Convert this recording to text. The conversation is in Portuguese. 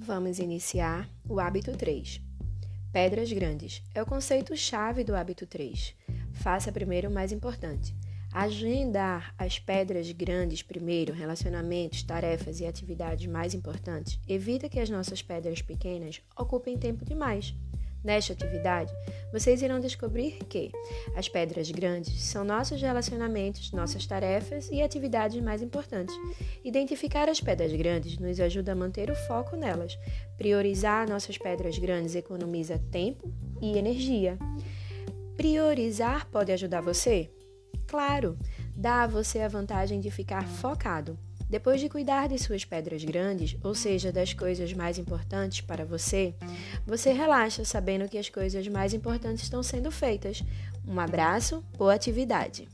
vamos iniciar o hábito 3. Pedras grandes é o conceito-chave do hábito 3. Faça primeiro o mais importante. Agendar as pedras grandes primeiro, relacionamentos, tarefas e atividades mais importantes, evita que as nossas pedras pequenas ocupem tempo demais. Nesta atividade, vocês irão descobrir que as pedras grandes são nossos relacionamentos, nossas tarefas e atividades mais importantes. Identificar as pedras grandes nos ajuda a manter o foco nelas. Priorizar nossas pedras grandes economiza tempo e energia. Priorizar pode ajudar você? Claro, dá a você a vantagem de ficar focado. Depois de cuidar de suas pedras grandes, ou seja, das coisas mais importantes para você, você relaxa sabendo que as coisas mais importantes estão sendo feitas. Um abraço, boa atividade!